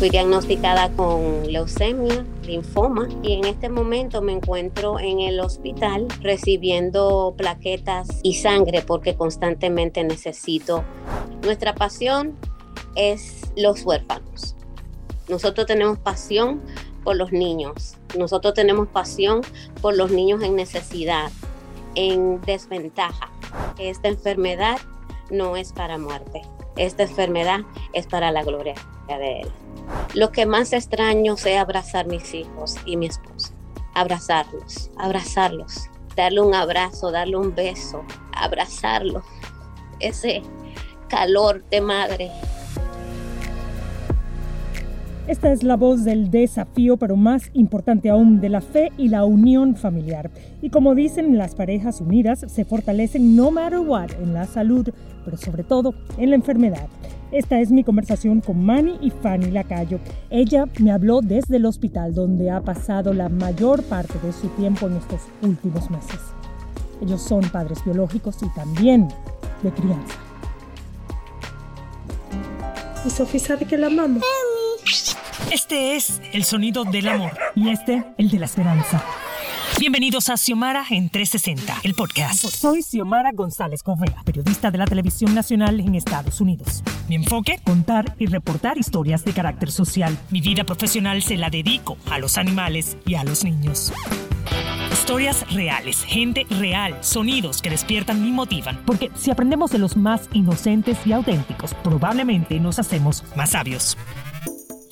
Fui diagnosticada con leucemia, linfoma y en este momento me encuentro en el hospital recibiendo plaquetas y sangre porque constantemente necesito. Nuestra pasión es los huérfanos. Nosotros tenemos pasión por los niños. Nosotros tenemos pasión por los niños en necesidad, en desventaja. Esta enfermedad no es para muerte. Esta enfermedad es para la gloria de Él. Lo que más extraño es abrazar mis hijos y mi esposo. Abrazarlos, abrazarlos, darle un abrazo, darle un beso, abrazarlos. Ese calor de madre, esta es la voz del desafío, pero más importante aún, de la fe y la unión familiar. Y como dicen, las parejas unidas se fortalecen no matter what en la salud, pero sobre todo en la enfermedad. Esta es mi conversación con Manny y Fanny Lacayo. Ella me habló desde el hospital donde ha pasado la mayor parte de su tiempo en estos últimos meses. Ellos son padres biológicos y también de crianza. Y Sofía sabe que la amamos. Este es el sonido del amor. Y este, el de la esperanza. Bienvenidos a Xiomara en 360, el podcast. Soy Xiomara González Correa, periodista de la televisión nacional en Estados Unidos. Mi enfoque, contar y reportar historias de carácter social. Mi vida profesional se la dedico a los animales y a los niños. Historias reales, gente real, sonidos que despiertan y motivan. Porque si aprendemos de los más inocentes y auténticos, probablemente nos hacemos más sabios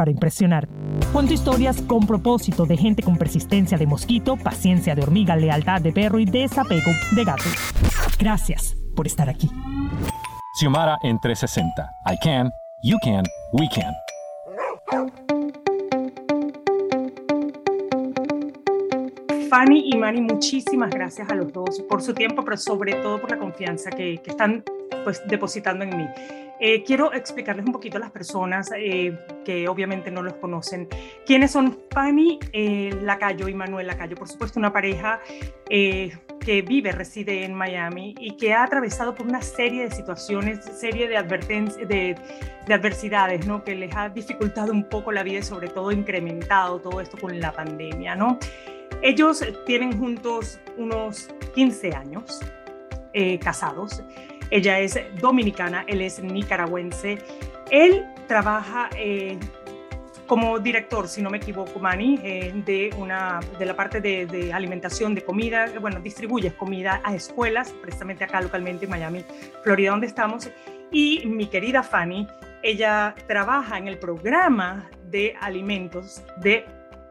para impresionar. Cuento historias con propósito de gente con persistencia de mosquito, paciencia de hormiga, lealtad de perro y desapego de gato. Gracias por estar aquí. Xiomara en 360. I can, you can, we can. Fanny y Manny, muchísimas gracias a los dos por su tiempo, pero sobre todo por la confianza que, que están pues, depositando en mí. Eh, quiero explicarles un poquito a las personas eh, que obviamente no los conocen. ¿Quiénes son Fanny eh, Lacayo y Manuel Lacayo? Por supuesto, una pareja que vive, reside en Miami y que ha atravesado por una serie de situaciones, serie de, de, de adversidades, ¿no? Que les ha dificultado un poco la vida y sobre todo incrementado todo esto con la pandemia, ¿no? Ellos tienen juntos unos 15 años casados. Ella es dominicana, él es nicaragüense. Él trabaja eh, como director, si no me equivoco, Manny, eh, de, una, de la parte de, alimentación, de comida, bueno, distribuye comida a escuelas, precisamente acá localmente en Miami, Florida, donde estamos. Y mi querida Fanny, ella trabaja en el programa de alimentos de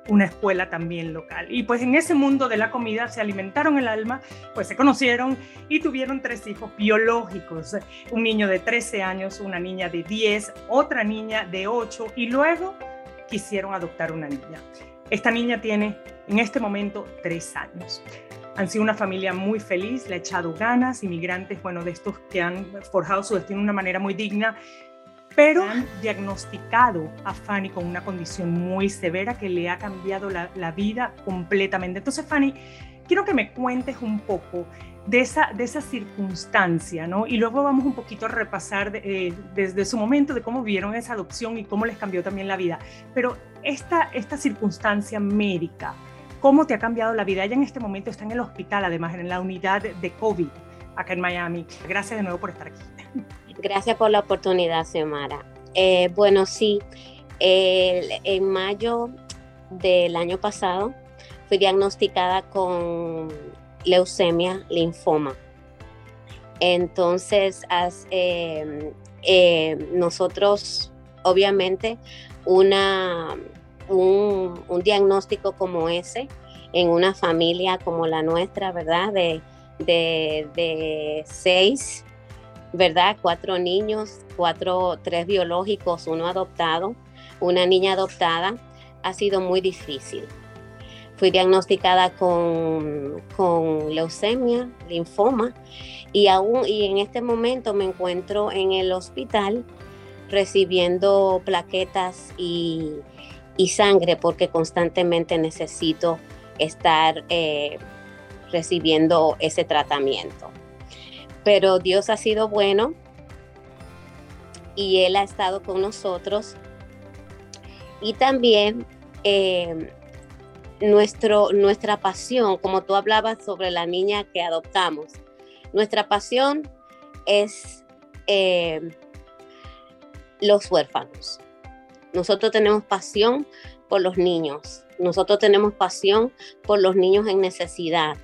una escuela también local. Y pues en ese mundo de la comida se alimentaron el alma, pues se conocieron y tuvieron tres hijos biológicos, un niño de 13 años, una niña de 10, otra niña de 8 y luego quisieron adoptar una niña. Esta niña tiene en este momento 3 años. Han sido una familia muy feliz, le ha echado ganas, inmigrantes, bueno, de estos que han forjado su destino de una manera muy digna, pero han diagnosticado a Fanny con una condición muy severa que le ha cambiado la, vida completamente. Entonces, Fanny, quiero que me cuentes un poco de esa, de esa circunstancia, ¿no? Y luego vamos un poquito a repasar eh, desde su momento de cómo vieron esa adopción y cómo les cambió también la vida. Pero esta, esta circunstancia médica, ¿cómo te ha cambiado la vida? Ella en este momento está en el hospital, además, en la unidad de COVID acá en Miami. Gracias de nuevo por estar aquí. Gracias por la oportunidad, Xiomara. Eh, bueno, sí, en mayo del año pasado fui diagnosticada con leucemia, linfoma. Entonces, em, eh, nosotros, obviamente, una, un, diagnóstico como ese en una familia como la nuestra, ¿verdad? De, de, de seis ¿verdad? Cuatro niños, cuatro, tres biológicos, uno adoptado, una niña adoptada, ha sido muy difícil. Fui diagnosticada con, leucemia, linfoma, y, aún, y en este momento me encuentro en el hospital recibiendo plaquetas y, sangre porque constantemente necesito estar eh, recibiendo ese tratamiento. Pero Dios ha sido bueno y Él ha estado con nosotros. Y también eh, nuestro, nuestra pasión, como tú hablabas sobre la niña que adoptamos, nuestra pasión es eh, los huérfanos. Nosotros tenemos pasión por los niños. Nosotros tenemos pasión por los niños en necesidad,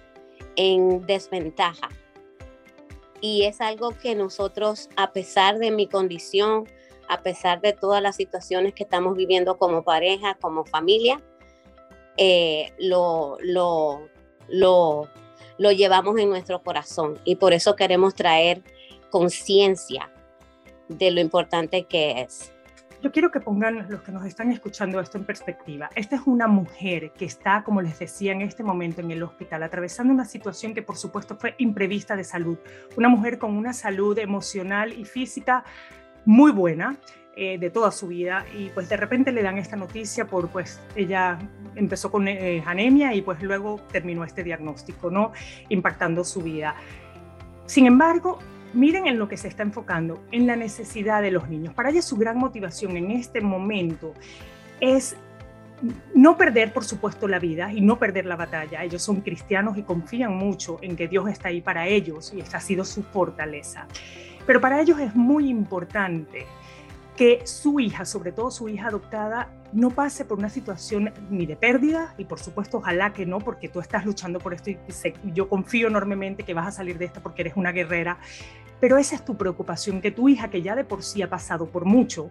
en desventaja. Y es algo que nosotros, a pesar de mi condición, a pesar de todas las situaciones que estamos viviendo como pareja, como familia, eh, lo, lo, lo, lo llevamos en nuestro corazón. Y por eso queremos traer conciencia de lo importante que es. Yo quiero que pongan los que nos están escuchando esto en perspectiva. Esta es una mujer que está, como les decía, en este momento en el hospital, atravesando una situación que por supuesto fue imprevista de salud. Una mujer con una salud emocional y física muy buena eh, de toda su vida y pues de repente le dan esta noticia por pues ella empezó con eh, anemia y pues luego terminó este diagnóstico, ¿no? Impactando su vida. Sin embargo, miren en lo que se está enfocando, en la necesidad de los niños. Para ella su gran motivación en este momento es no perder, por supuesto, la vida y no perder la batalla. Ellos son cristianos y confían mucho en que Dios está ahí para ellos y esta ha sido su fortaleza. Pero para ellos es muy importante que su hija, sobre todo su hija adoptada, no pase por una situación ni de pérdida, y por supuesto ojalá que no, porque tú estás luchando por esto y yo confío enormemente que vas a salir de esta porque eres una guerrera, pero esa es tu preocupación, que tu hija, que ya de por sí ha pasado por mucho,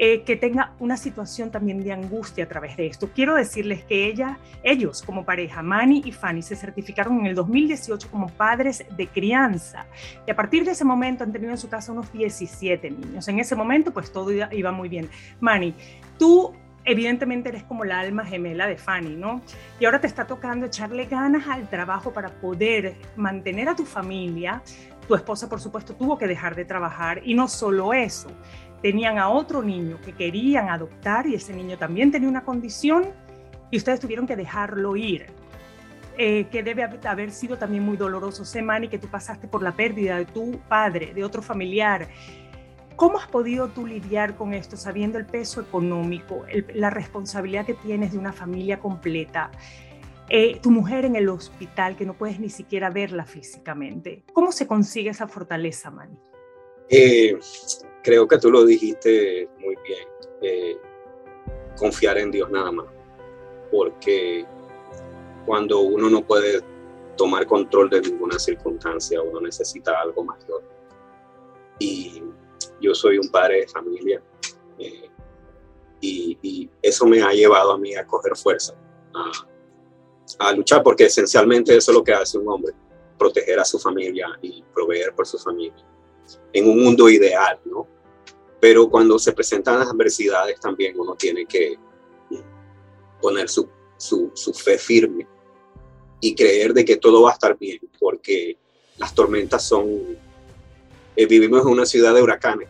eh, que tenga una situación también de angustia a través de esto. Quiero decirles que ella, ellos como pareja, Manny y Fanny, se certificaron en el 2018 como padres de crianza y a partir de ese momento han tenido en su casa unos 17 niños. En ese momento pues todo iba muy bien. Manny, tú evidentemente eres como la alma gemela de Fanny, ¿no? Y ahora te está tocando echarle ganas al trabajo para poder mantener a tu familia. Tu esposa, por supuesto, tuvo que dejar de trabajar y no solo eso, tenían a otro niño que querían adoptar y ese niño también tenía una condición y ustedes tuvieron que dejarlo ir. Eh, que debe haber sido también muy doloroso, Semani, que tú pasaste por la pérdida de tu padre, de otro familiar. ¿Cómo has podido tú lidiar con esto, sabiendo el peso económico, la responsabilidad que tienes de una familia completa? Eh, tu mujer en el hospital, que no puedes ni siquiera verla físicamente. ¿Cómo se consigue esa fortaleza, Mani? Eh, creo que tú lo dijiste muy bien, eh, confiar en Dios nada más, porque cuando uno no puede tomar control de ninguna circunstancia, uno necesita algo mayor. Y yo soy un padre de familia eh, y, eso me ha llevado a mí a coger fuerza, a, a luchar, porque esencialmente eso es lo que hace un hombre, proteger a su familia y proveer por su familia en un mundo ideal, ¿no? Pero cuando se presentan las adversidades también uno tiene que poner su, su, fe firme y creer de que todo va a estar bien, porque las tormentas son... Eh, vivimos en una ciudad de huracanes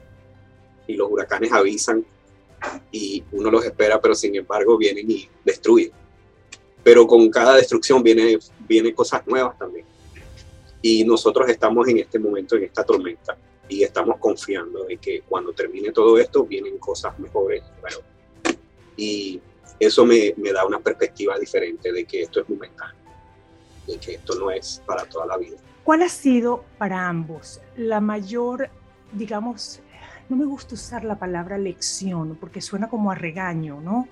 y los huracanes avisan y uno los espera, pero sin embargo vienen y destruyen. Pero con cada destrucción viene, vienen cosas nuevas también. Y nosotros estamos en este momento, en esta tormenta, y estamos confiando de que cuando termine todo esto vienen cosas mejores. y eso me, me, da una perspectiva diferente de que esto es momentáneo, de que esto no es para toda la vida. ¿Cuál ha sido para ambos la mayor, digamos, no me gusta usar la palabra lección porque suena como a regaño, ¿no?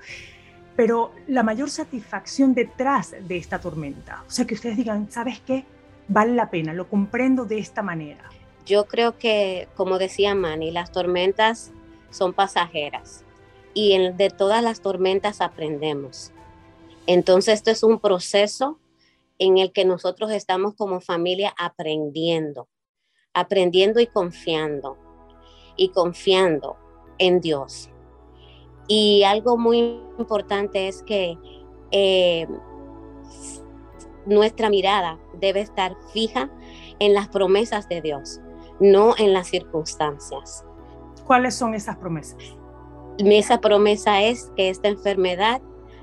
Pero la mayor satisfacción detrás de esta tormenta. O sea, que ustedes digan, ¿sabes qué? Vale la pena, lo comprendo de esta manera. Yo creo que, como decía Manny, las tormentas son pasajeras y de todas las tormentas aprendemos. Entonces, esto es un proceso en el que nosotros estamos como familia aprendiendo, aprendiendo y confiando, y confiando en Dios. Y algo muy importante es que eh, nuestra mirada debe estar fija en las promesas de Dios, no en las circunstancias. ¿Cuáles son esas promesas? Esa promesa es que esta enfermedad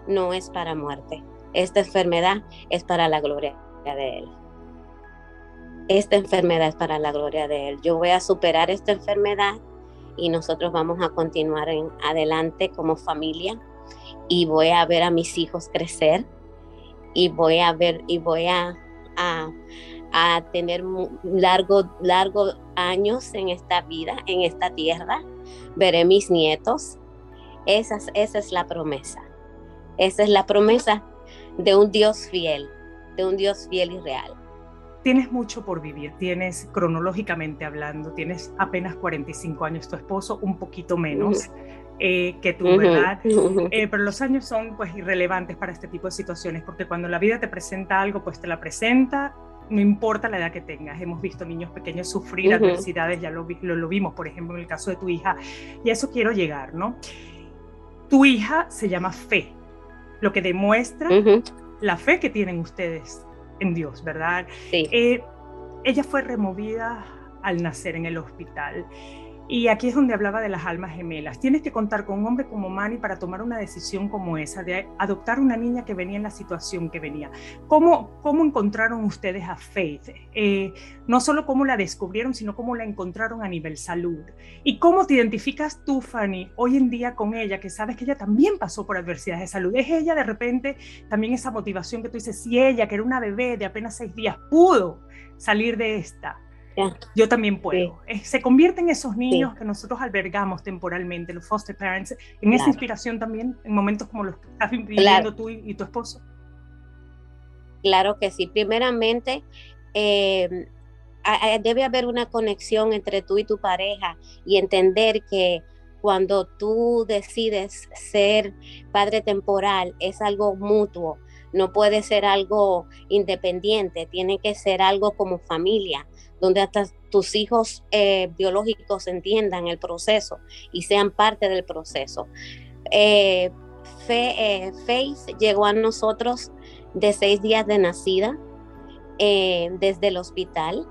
no es para muerte. Esta enfermedad es para la gloria de Él. Esta enfermedad es para la gloria de Él. Yo voy a superar esta enfermedad y nosotros vamos a continuar en adelante como familia y voy a ver a mis hijos crecer y voy a ver y voy a, a, tener largos largo años en esta vida, en esta tierra. Veré mis nietos. Esa, esa es la promesa. Esa es la promesa de un Dios fiel, de un Dios fiel y real. Tienes mucho por vivir, tienes cronológicamente hablando, tienes apenas 45 años, tu esposo un poquito menos. Eh, que tú, ¿verdad? Eh, pero los años son pues irrelevantes para este tipo de situaciones, porque cuando la vida te presenta algo, pues te la presenta, no importa la edad que tengas. Hemos visto niños pequeños sufrir adversidades, ya lo, lo, lo, vimos, por ejemplo, en el caso de tu hija, y a eso quiero llegar, ¿no? Tu hija se llama Fe, lo que demuestra la fe que tienen ustedes en Dios, ¿verdad? Sí. Eh, ella fue removida al nacer en el hospital. Y aquí es donde hablaba de las almas gemelas. Tienes que contar con un hombre como Manny para tomar una decisión como esa, de adoptar una niña que venía en la situación que venía. ¿Cómo, cómo encontraron ustedes a Faith? Eh, no solo cómo la descubrieron, sino cómo la encontraron a nivel salud. ¿Y cómo te identificas tú, Fanny, hoy en día con ella, que sabes que ella también pasó por adversidades de salud? ¿Es ella de repente también esa motivación que tú dices, si ella, que era una bebé de apenas seis días, pudo salir de esta? Yo también puedo. Eh, se convierten esos niños que nosotros albergamos temporalmente, los foster parents, en esa inspiración también, en momentos como los que estás viviendo tú y, tu esposo. Claro que sí. Primeramente, eh, debe haber una conexión entre tú y tu pareja y entender que cuando tú decides ser padre temporal es algo mutuo, no puede ser algo independiente, tiene que ser algo como familia donde hasta tus hijos eh, biológicos entiendan el proceso y sean parte del proceso. Eh, eh, Faith llegó a nosotros de seis días de nacida desde el hospital.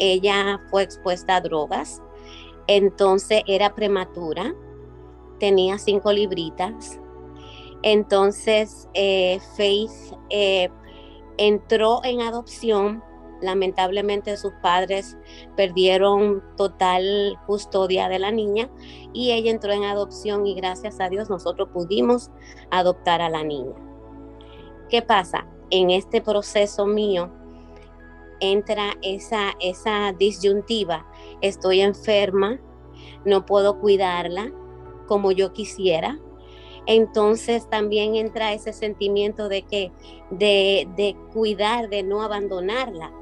Ella fue expuesta a drogas, entonces era prematura, tenía cinco libritas. Entonces Faith entró en adopción lamentablemente sus padres perdieron total custodia de la niña y ella entró en adopción y gracias a Dios nosotros pudimos adoptar a la niña. ¿Qué pasa? En este proceso mío entra esa, esa disyuntiva, estoy enferma, no puedo cuidarla como yo quisiera, entonces también entra ese sentimiento de que de, de, cuidar, de no abandonarla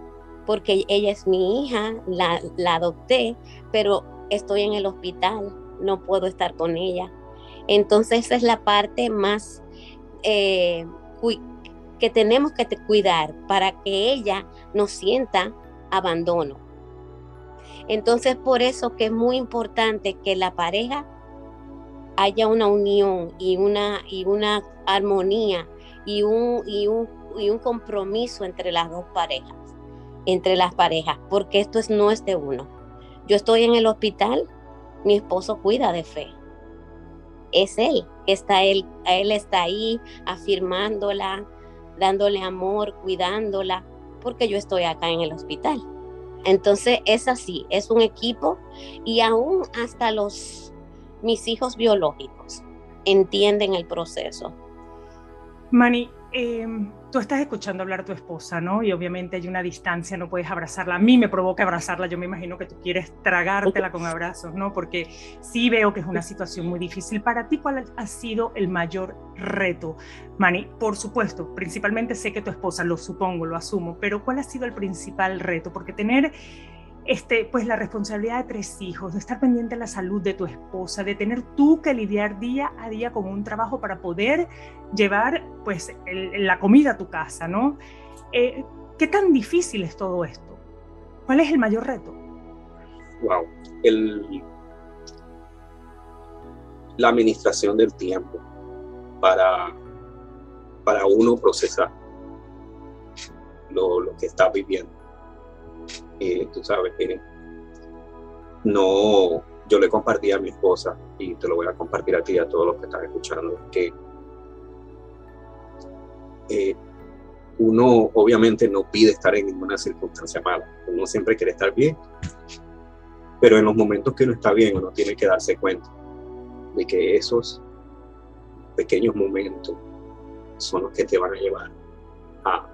porque ella es mi hija, la, adopté, pero estoy en el hospital, no puedo estar con ella. Entonces esa es la parte más eh, que tenemos que cuidar para que ella no sienta abandono. Entonces por eso que es muy importante que la pareja haya una unión y una, y una armonía y un, y un compromiso entre las dos parejas entre las parejas, porque esto es, no es de uno. Yo estoy en el hospital, mi esposo cuida de fe. Es él, está él, él está ahí afirmándola, dándole amor, cuidándola, porque yo estoy acá en el hospital. Entonces es así, es un equipo y aún hasta los mis hijos biológicos entienden el proceso. Mani, Em, tú estás escuchando hablar a tu esposa, ¿no? Y obviamente hay una distancia, no puedes abrazarla. A mí me provoca abrazarla, yo me imagino que tú quieres tragártela con abrazos, ¿no? Porque sí veo que es una situación muy difícil. Para ti, ¿cuál ha sido el mayor reto, Mani? Por supuesto, principalmente sé que tu esposa, lo supongo, lo asumo, pero ¿cuál ha sido el principal reto? Porque tener este, pues la responsabilidad de tres hijos, de estar pendiente de la salud de tu esposa, de tener tú que lidiar día a día con un trabajo para poder llevar pues la comida a tu casa, ¿no? Eh, ¿Qué tan difícil es todo esto? ¿Cuál es el mayor reto? Wow, la administración del tiempo para, para uno procesar lo, lo que estás viviendo. Eh, tú sabes, que no, yo le compartí a mi esposa y te lo voy a compartir a ti a todos los que están escuchando, que eh, uno obviamente no pide estar en ninguna circunstancia mala, uno siempre quiere estar bien, pero en los momentos que uno está bien uno tiene que darse cuenta de que esos pequeños momentos son los que te van a llevar a,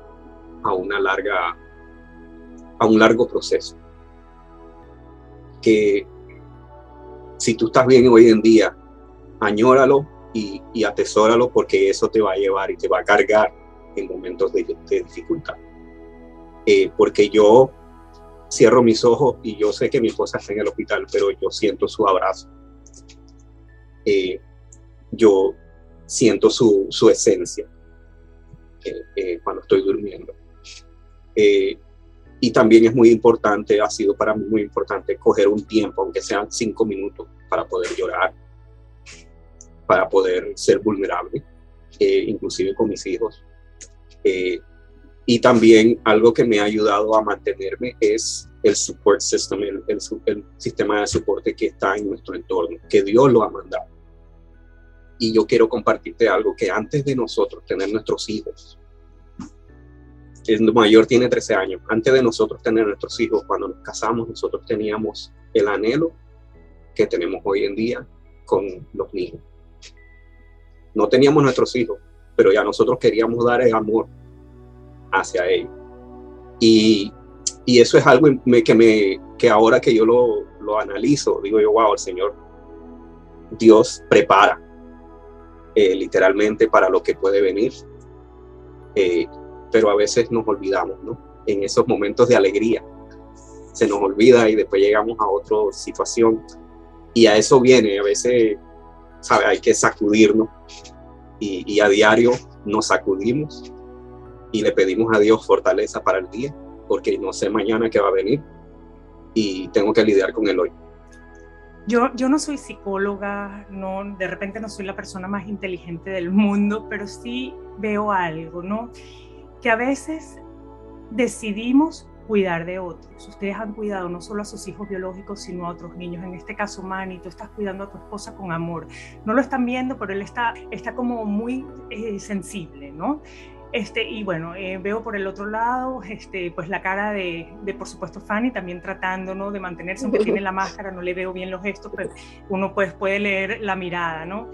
a una larga, a un largo proceso. Que si tú estás bien hoy en día, añóralo y, y atesóralo porque eso te va a llevar y te va a cargar en momentos de, dificultad. Eh, porque yo cierro mis ojos y yo sé que mi esposa está en el hospital, pero yo siento su abrazo. Eh, yo siento su, su esencia eh, cuando estoy durmiendo. Y también es muy importante, ha sido para mí muy importante coger un tiempo, aunque sean cinco minutos, para poder llorar, para poder ser vulnerable, inclusive con mis hijos, eh, y también algo que me ha ayudado a mantenerme es el support system, el, el, sistema de soporte que está en nuestro entorno, que Dios lo ha mandado. Y yo quiero compartirte algo que antes de nosotros tener nuestros hijos, el mayor tiene 13 años, antes de nosotros tener nuestros hijos, cuando nos casamos, nosotros teníamos el anhelo que tenemos hoy en día con los niños. No teníamos nuestros hijos, pero ya nosotros queríamos dar el amor hacia ellos. Y, eso es algo que, me, que ahora que yo lo, lo analizo, digo yo, wow, el Señor, Dios prepara eh, literalmente para lo que puede venir. Eh, pero a veces nos olvidamos, ¿no? En esos momentos de alegría se nos olvida y después llegamos a otra situación y a eso viene, a veces, ¿sabe? Hay que sacudirnos y, a diario nos sacudimos y le pedimos a Dios fortaleza para el día, porque no sé mañana qué va a venir y tengo que lidiar con el hoy. Yo, yo no soy psicóloga, no, de repente no soy la persona más inteligente del mundo, pero sí veo algo, ¿no? Que a veces decidimos cuidar de otros. Ustedes han cuidado no solo a sus hijos biológicos, sino a otros niños. En este caso, Manny, tú estás cuidando a tu esposa con amor. No lo están viendo, pero él está, está como muy eh, sensible, ¿no? Este, y bueno, eh, veo por el otro lado, este, pues la cara de, de, por supuesto, Fanny también tratando, ¿no? De mantenerse, aunque tiene la máscara, no le veo bien los gestos, pero uno pues puede leer la mirada, ¿no?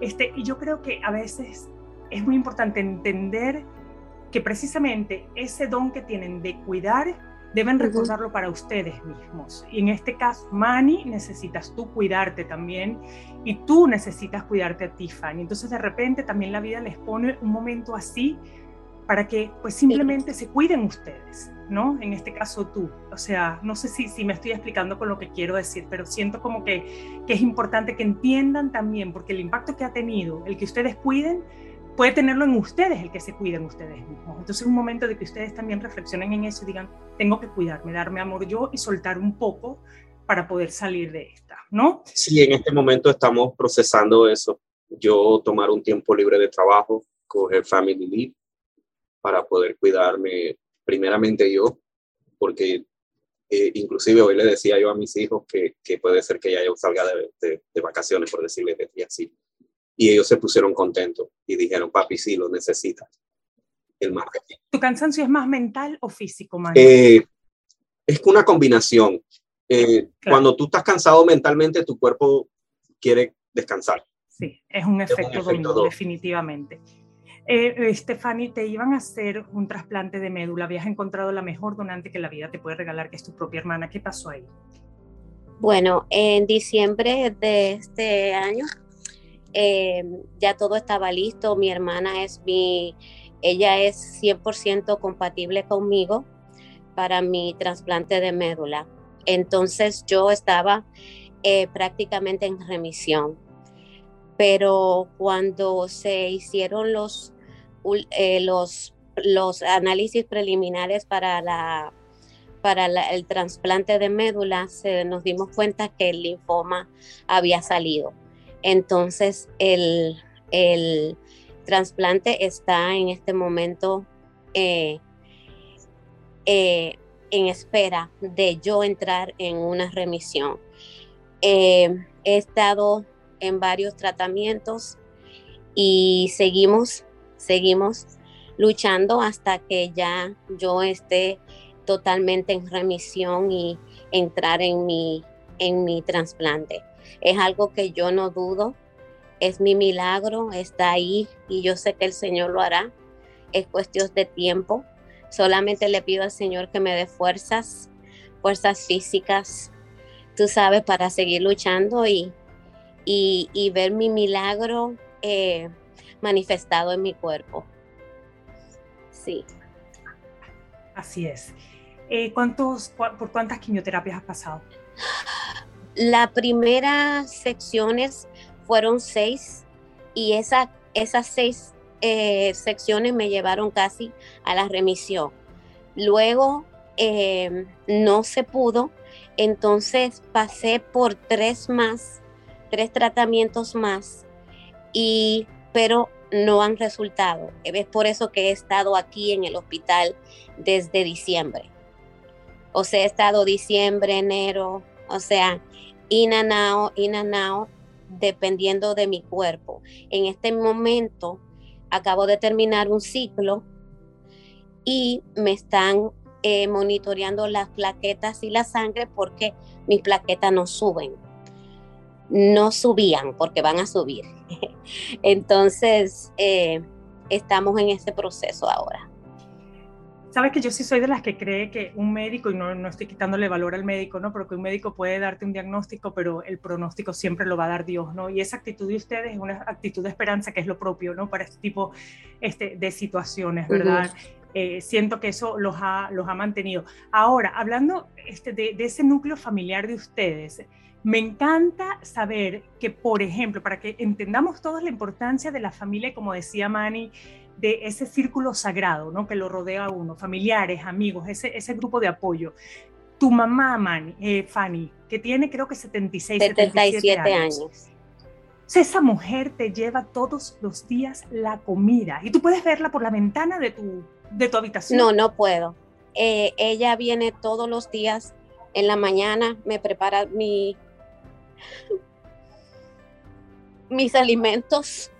Este, y yo creo que a veces es muy importante entender que precisamente ese don que tienen de cuidar deben recordarlo para ustedes mismos. Y en este caso, Mani, necesitas tú cuidarte también y tú necesitas cuidarte a Tiffany. Entonces de repente también la vida les pone un momento así para que pues simplemente se cuiden ustedes, ¿no? En este caso tú. O sea, no sé si, si me estoy explicando con lo que quiero decir, pero siento como que, que es importante que entiendan también, porque el impacto que ha tenido el que ustedes cuiden, puede tenerlo en ustedes el que se cuiden ustedes mismos. Entonces es un momento de que ustedes también reflexionen en eso y digan, tengo que cuidarme, darme amor yo y soltar un poco para poder salir de esta, ¿no? Sí, en este momento estamos procesando eso. Yo tomar un tiempo libre de trabajo, coger family leave para poder cuidarme primeramente yo, porque eh, inclusive hoy le decía yo a mis hijos que, puede ser que ya yo salga de, vacaciones, por decirle así y ellos se pusieron contentos y dijeron, papi, sí, lo necesitas. El marketing. ¿Tu cansancio es más mental o físico, eh, es una combinación. Eh, cuando tú estás cansado mentalmente, tu cuerpo quiere descansar. Sí, es un efecto, domingo, definitivamente. Eh, Stephanie, te iban a hacer un trasplante de médula, habías encontrado la mejor donante que la vida te puede regalar, que es tu propia hermana. ¿Qué pasó ahí? Bueno, en diciembre de este año eh, ya todo estaba listo, mi hermana es mi, ella es 100% compatible conmigo para mi trasplante de médula. Entonces yo estaba eh, prácticamente en remisión. Pero cuando se hicieron los, eh, los, los análisis preliminares para, la, para el trasplante de médula, nos dimos cuenta que el linfoma había salido. Entonces, el, trasplante está en este momento eh, eh, en espera de yo entrar en una remisión. Eh, he estado en varios tratamientos y seguimos, seguimos luchando hasta que ya yo esté totalmente en remisión y entrar en mi, en mi trasplante. Es algo que yo no dudo, es mi milagro, está ahí y yo sé que el Señor lo hará. Es cuestión de tiempo. Solamente le pido al Señor que me dé fuerzas, fuerzas físicas, tú sabes, para seguir luchando y, y, ver mi milagro eh, manifestado en mi cuerpo. Sí. Así es. Eh, ¿cuántos, ¿Por cuántas quimioterapias has pasado? Las primeras secciones fueron seis y esa, esas seis eh, secciones me llevaron casi a la remisión. Luego em, no se pudo, entonces pasé por tres más, tres tratamientos más, y, pero no han resultado. Es por eso que he estado aquí en el hospital desde diciembre. O sea, he estado diciembre, enero, o sea, in and out, in and out, dependiendo de mi cuerpo. En este momento acabo de terminar un ciclo y me están eh, monitoreando las plaquetas y la sangre porque mis plaquetas no suben. No subían porque van a subir. Entonces, eh, estamos en ese proceso ahora. Sabes que yo sí soy de las que cree que un médico, y no, no, estoy quitándole valor al médico, ¿no? Pero que un médico puede darte un diagnóstico, pero el pronóstico siempre lo va a dar Dios, ¿no? Y esa actitud de ustedes es una actitud de esperanza que es lo propio, ¿no? Para este tipo este, de situaciones, ¿verdad? Eh, siento que eso los ha, los ha mantenido. Ahora, hablando este, de, de ese núcleo familiar de ustedes, me encanta saber que, por ejemplo, para que entendamos todos la importancia de la familia, como decía Manny, de ese círculo sagrado, ¿no? Que lo rodea a uno, familiares, amigos, ese, ese grupo de apoyo. Tu mamá, Manny, eh, Fanny, que tiene creo que 76, 77, años. esa mujer te lleva todos los días la comida y tú puedes verla por la ventana de tu, de tu habitación. No, no puedo. Eh, ella viene todos los días en la mañana, me prepara mi, mis alimentos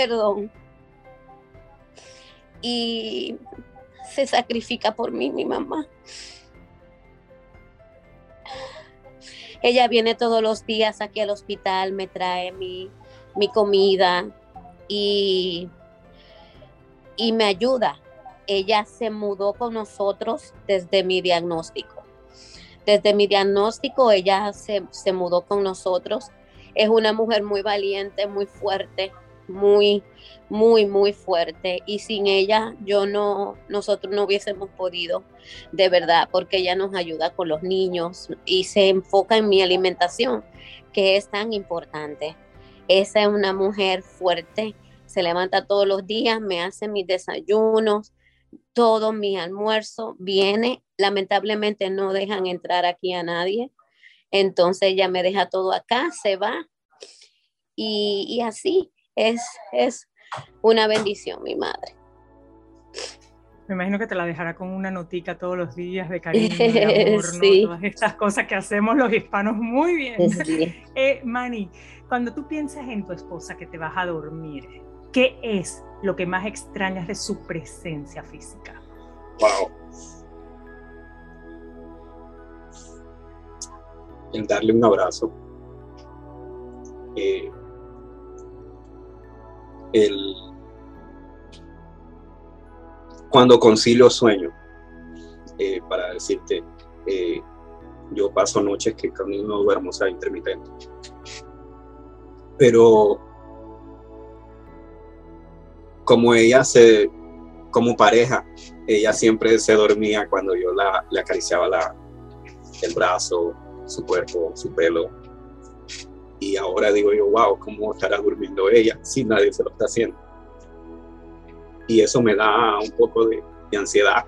perdón. Y se sacrifica por mí, mi mamá. Ella viene todos los días aquí al hospital, me trae mi, mi comida y, y me ayuda. Ella se mudó con nosotros desde mi diagnóstico. Desde mi diagnóstico, ella se, se mudó con nosotros. Es una mujer muy valiente, muy fuerte, muy, muy, muy fuerte. Y sin ella yo no, nosotros no hubiésemos podido, de verdad, porque ella nos ayuda con los niños y se enfoca en mi alimentación, que es tan importante. Esa es una mujer fuerte, se levanta todos los días, me hace mis desayunos, todo mi almuerzo, viene, lamentablemente no dejan entrar aquí a nadie, entonces ella me deja todo acá, se va. Y, así es, es una bendición, mi madre. Me imagino que te la dejará con una notica todos los días de cariño, de amor, sí. Todas estas cosas que hacemos los hispanos muy bien. Sí. Eh, Mani, cuando tú piensas en tu esposa que te vas a dormir, ¿qué es lo que más extrañas de su presencia física? Wow. El darle un abrazo. Eh, el, cuando concilio sueño, eh, para decirte, eh, yo paso noches que camino no duermo, sea, intermitente. Pero como ella se, como pareja, ella siempre se dormía cuando yo la, le acariciaba la, el brazo, su cuerpo, su pelo. Y ahora digo yo, wow, ¿cómo estará durmiendo ella si nadie se lo está haciendo? Y eso me da un poco de, ansiedad.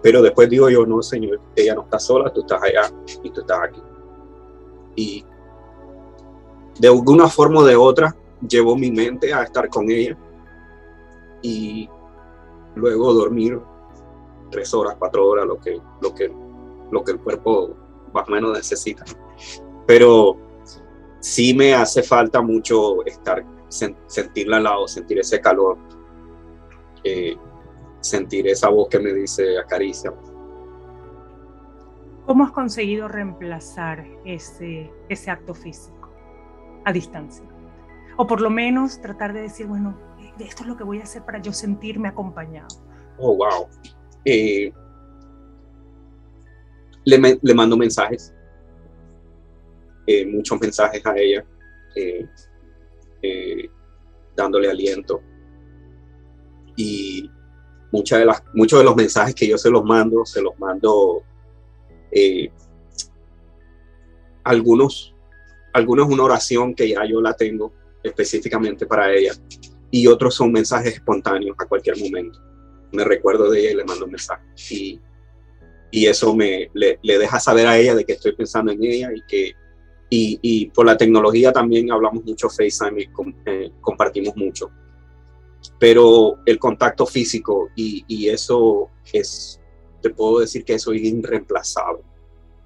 Pero después digo yo, no, Señor, ella no está sola, tú estás allá y tú estás aquí. Y de alguna forma o de otra, llevo mi mente a estar con ella. Y luego dormir tres horas, cuatro horas, lo que, lo que, lo que el cuerpo más o menos necesita. Pero sí me hace falta mucho estar, sentirla al lado, sentir ese calor, eh, sentir esa voz que me dice acaricia. ¿Cómo has conseguido reemplazar ese, ese acto físico a distancia? O por lo menos tratar de decir, bueno, esto es lo que voy a hacer para yo sentirme acompañado. Oh, wow. Eh, le, le, mando mensajes, eh, muchos mensajes a ella, eh, dándole aliento. Y muchas de las, muchos de los mensajes que yo se los mando, se los mando algunos, algunos una oración que ya yo la tengo específicamente para ella y otros son mensajes espontáneos a cualquier momento. Me recuerdo de ella y le mando un mensaje. Y, y eso me, le, deja saber a ella de que estoy pensando en ella y que y, y por la tecnología también hablamos mucho FaceTime y eh, compartimos mucho. Pero el contacto físico y, y eso es, te puedo decir que eso es irreemplazable.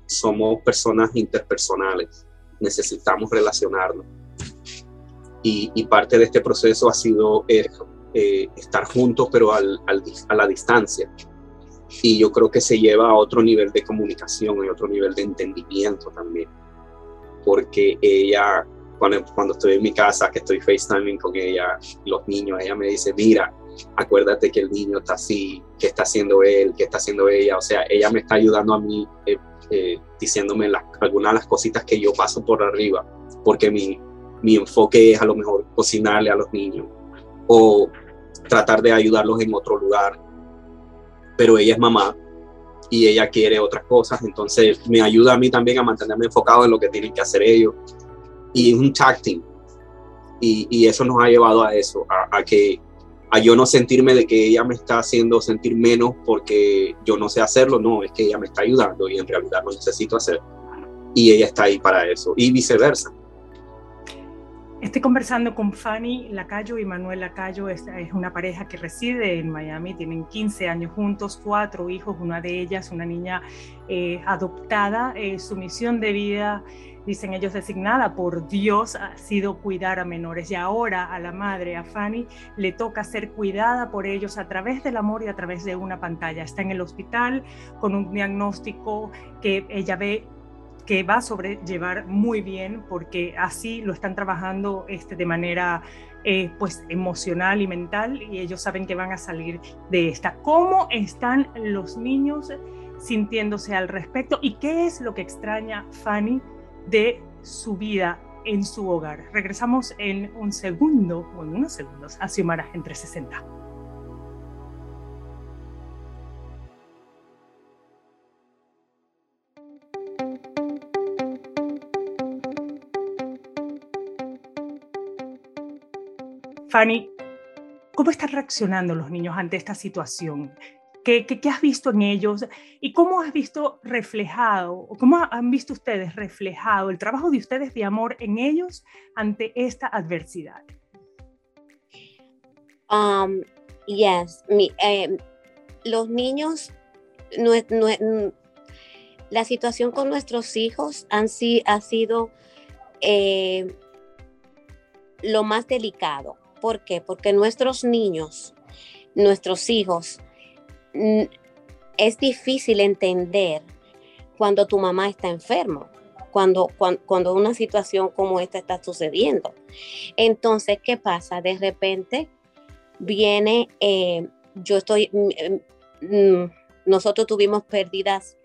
Somos personas interpersonales, necesitamos relacionarnos y, parte de este proceso ha sido eh, eh, estar juntos pero al, a la distancia. Y yo creo que se lleva a otro nivel de comunicación y otro nivel de entendimiento también. Porque ella, cuando, cuando estoy en mi casa, que estoy FaceTiming con ella, los niños, ella me dice, mira, acuérdate que el niño está así, que está haciendo él, que está haciendo ella. O sea, ella me está ayudando a mí, eh, diciéndome las, algunas de las cositas que yo paso por arriba, porque mi, mi enfoque es a lo mejor cocinarle a los niños o tratar de ayudarlos en otro lugar. Pero ella es mamá y ella quiere otras cosas, entonces me ayuda a mí también a mantenerme enfocado en lo que tienen que hacer ellos. Y es un tag team. Y, eso nos ha llevado a eso, a, que a yo no sentirme de que ella me está haciendo sentir menos porque yo no sé hacerlo, no, es que ella me está ayudando y en realidad lo necesito hacer. Y ella está ahí para eso, y viceversa. Estoy conversando con Fanny Lacayo y Manuel Lacayo, es, una pareja que reside en Miami, tienen 15 años juntos, cuatro hijos, una de ellas, una niña eh, adoptada. Eh, su misión de vida, dicen ellos, designada por Dios, ha sido cuidar a menores y ahora a la madre, a Fanny, le toca ser cuidada por ellos a través del amor y a través de una pantalla. Está en el hospital con un diagnóstico que ella ve que va a sobrellevar muy bien porque así lo están trabajando este, de manera eh, pues emocional y mental y ellos saben que van a salir de esta. ¿Cómo están los niños sintiéndose al respecto y qué es lo que extraña Fanny de su vida en su hogar? Regresamos en un segundo o en unos segundos a Xiomara en 360. Fanny, ¿cómo están reaccionando los niños ante esta situación? ¿Qué, has visto en ellos y cómo has visto reflejado, o cómo han visto ustedes reflejado el trabajo de ustedes de amor en ellos ante esta adversidad? Um, yes, eh, los niños, la situación con nuestros hijos ha sido eh, lo más delicado ¿Por qué? Porque nuestros niños, nuestros hijos, es difícil entender cuando tu mamá está enfermo, cuando, cuando, una situación como esta está sucediendo. Entonces, ¿qué pasa? De repente viene, eh, yo estoy, nosotros tuvimos pérdidas,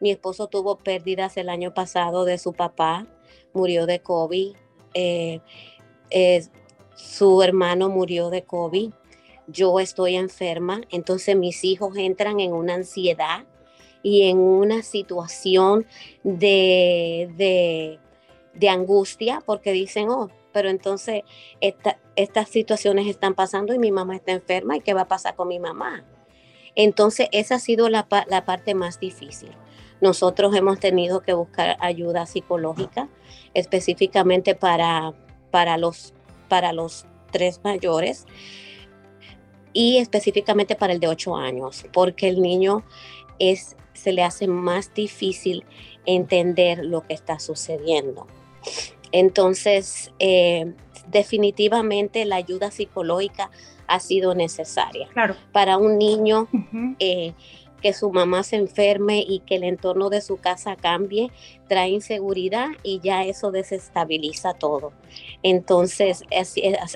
mi esposo tuvo pérdidas el año pasado de su papá, murió de COVID. Eh, su hermano murió de COVID, yo estoy enferma, entonces mis hijos entran en una ansiedad y en una situación de, de, angustia porque dicen, oh, pero entonces estas situaciones están pasando y mi mamá está enferma y qué va a pasar con mi mamá. Entonces esa ha sido la, la parte más difícil. Nosotros hemos tenido que buscar ayuda psicológica específicamente para, para los para los tres mayores, y específicamente para el de 8 años, porque el niño es, se le hace más difícil entender lo que está sucediendo. Entonces, eh, definitivamente la ayuda psicológica ha sido necesaria. Claro. Para un niño que su mamá se enferme y que el entorno de su casa cambie, trae inseguridad y ya eso desestabiliza todo. Entonces,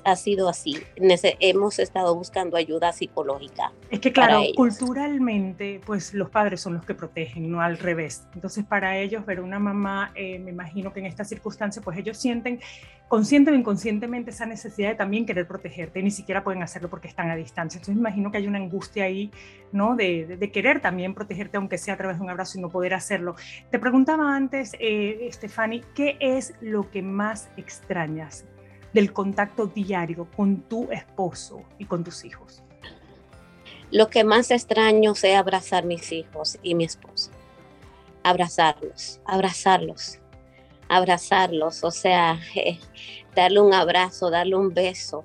ha, sido así. hemos estado buscando ayuda psicológica. Es que, claro, culturalmente, pues los padres son los que protegen, no al revés. Entonces, para ellos, ver una mamá, eh, me imagino que en esta circunstancia, pues ellos sienten consciente o inconscientemente esa necesidad de también querer protegerte ni siquiera pueden hacerlo porque están a distancia. Entonces, imagino que hay una angustia ahí, ¿no? De, querer también protegerte, aunque sea a través de un abrazo y no poder hacerlo. Te preguntaba antes, eh, Stephanie, ¿qué es lo que más extrañas del contacto diario con tu esposo y con tus hijos? Lo que más extraño es abrazar mis hijos y mi esposo. Abrazarlos, abrazarlos, abrazarlos, o sea, eh, darle un abrazo, darle un beso,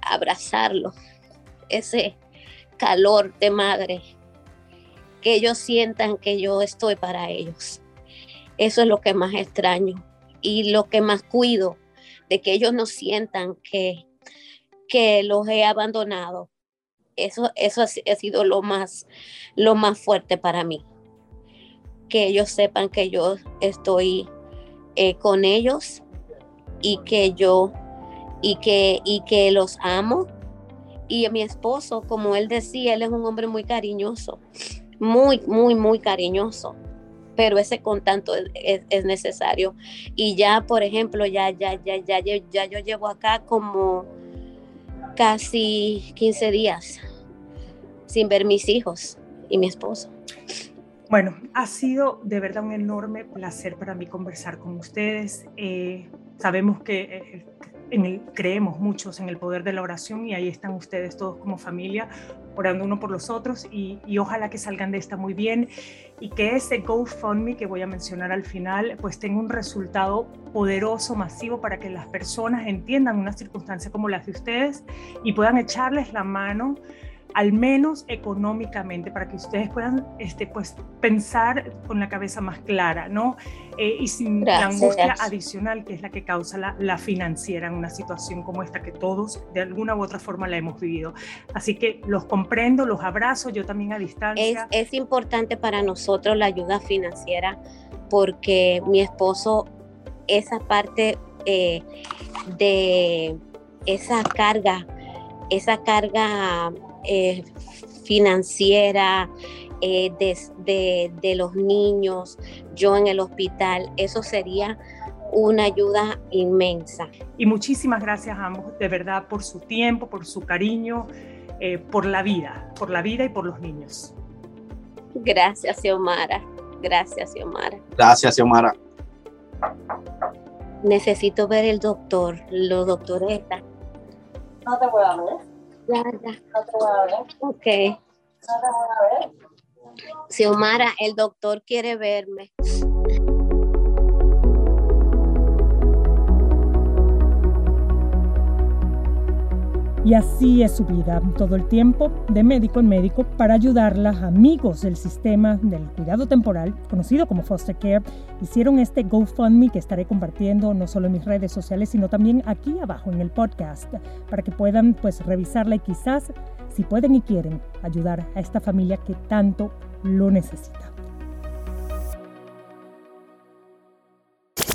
abrazarlo, ese calor de madre, que ellos sientan que yo estoy para ellos. Eso es lo que más extraño y lo que más cuido, de que ellos no sientan que, que los he abandonado. Eso, eso ha, sido lo más, lo más fuerte para mí. Que ellos sepan que yo estoy eh, con ellos y que yo y que, y que los amo. Y mi esposo, como él decía, él es un hombre muy cariñoso, muy, muy, muy cariñoso pero ese contacto es, es, necesario. Y ya, por ejemplo, ya, ya, ya, ya, ya yo llevo acá como casi 15 días sin ver mis hijos y mi esposo. Bueno, ha sido de verdad un enorme placer para mí conversar con ustedes. Eh, sabemos que eh, creemos muchos en el poder de la oración y ahí están ustedes todos como familia orando uno por los otros y, ojalá que salgan de esta muy bien y que ese GoFundMe que voy a mencionar al final pues tenga un resultado poderoso, masivo para que las personas entiendan una circunstancia como la de ustedes y puedan echarles la mano al menos económicamente, para que ustedes puedan este, pues, pensar con la cabeza más clara, ¿no? Eh, y sin la angustia adicional que es la que causa la, la, financiera en una situación como esta que todos de alguna u otra forma la hemos vivido. Así que los comprendo, los abrazo, yo también a distancia. Es, es importante para nosotros la ayuda financiera porque mi esposo, esa parte eh, de esa carga, esa carga eh, financiera eh, de, los niños, yo en el hospital, eso sería una ayuda inmensa. Y muchísimas gracias a ambos, de verdad, por su tiempo, por su cariño, eh, por la vida, por la vida y por los niños. Gracias, Xiomara. Gracias, Xiomara. Gracias, Xiomara. Necesito ver el doctor, los doctores No te voy a ver. Ya, ya. Ok. Xiomara, el doctor quiere verme. Y así es su vida, todo el tiempo, de médico en médico, para ayudarla. Amigos del sistema del cuidado temporal, conocido como Foster Care, hicieron este GoFundMe que estaré compartiendo no solo en mis redes sociales, sino también aquí abajo en el podcast, para que puedan pues revisarla y quizás, si pueden y quieren, ayudar a esta familia que tanto lo necesita.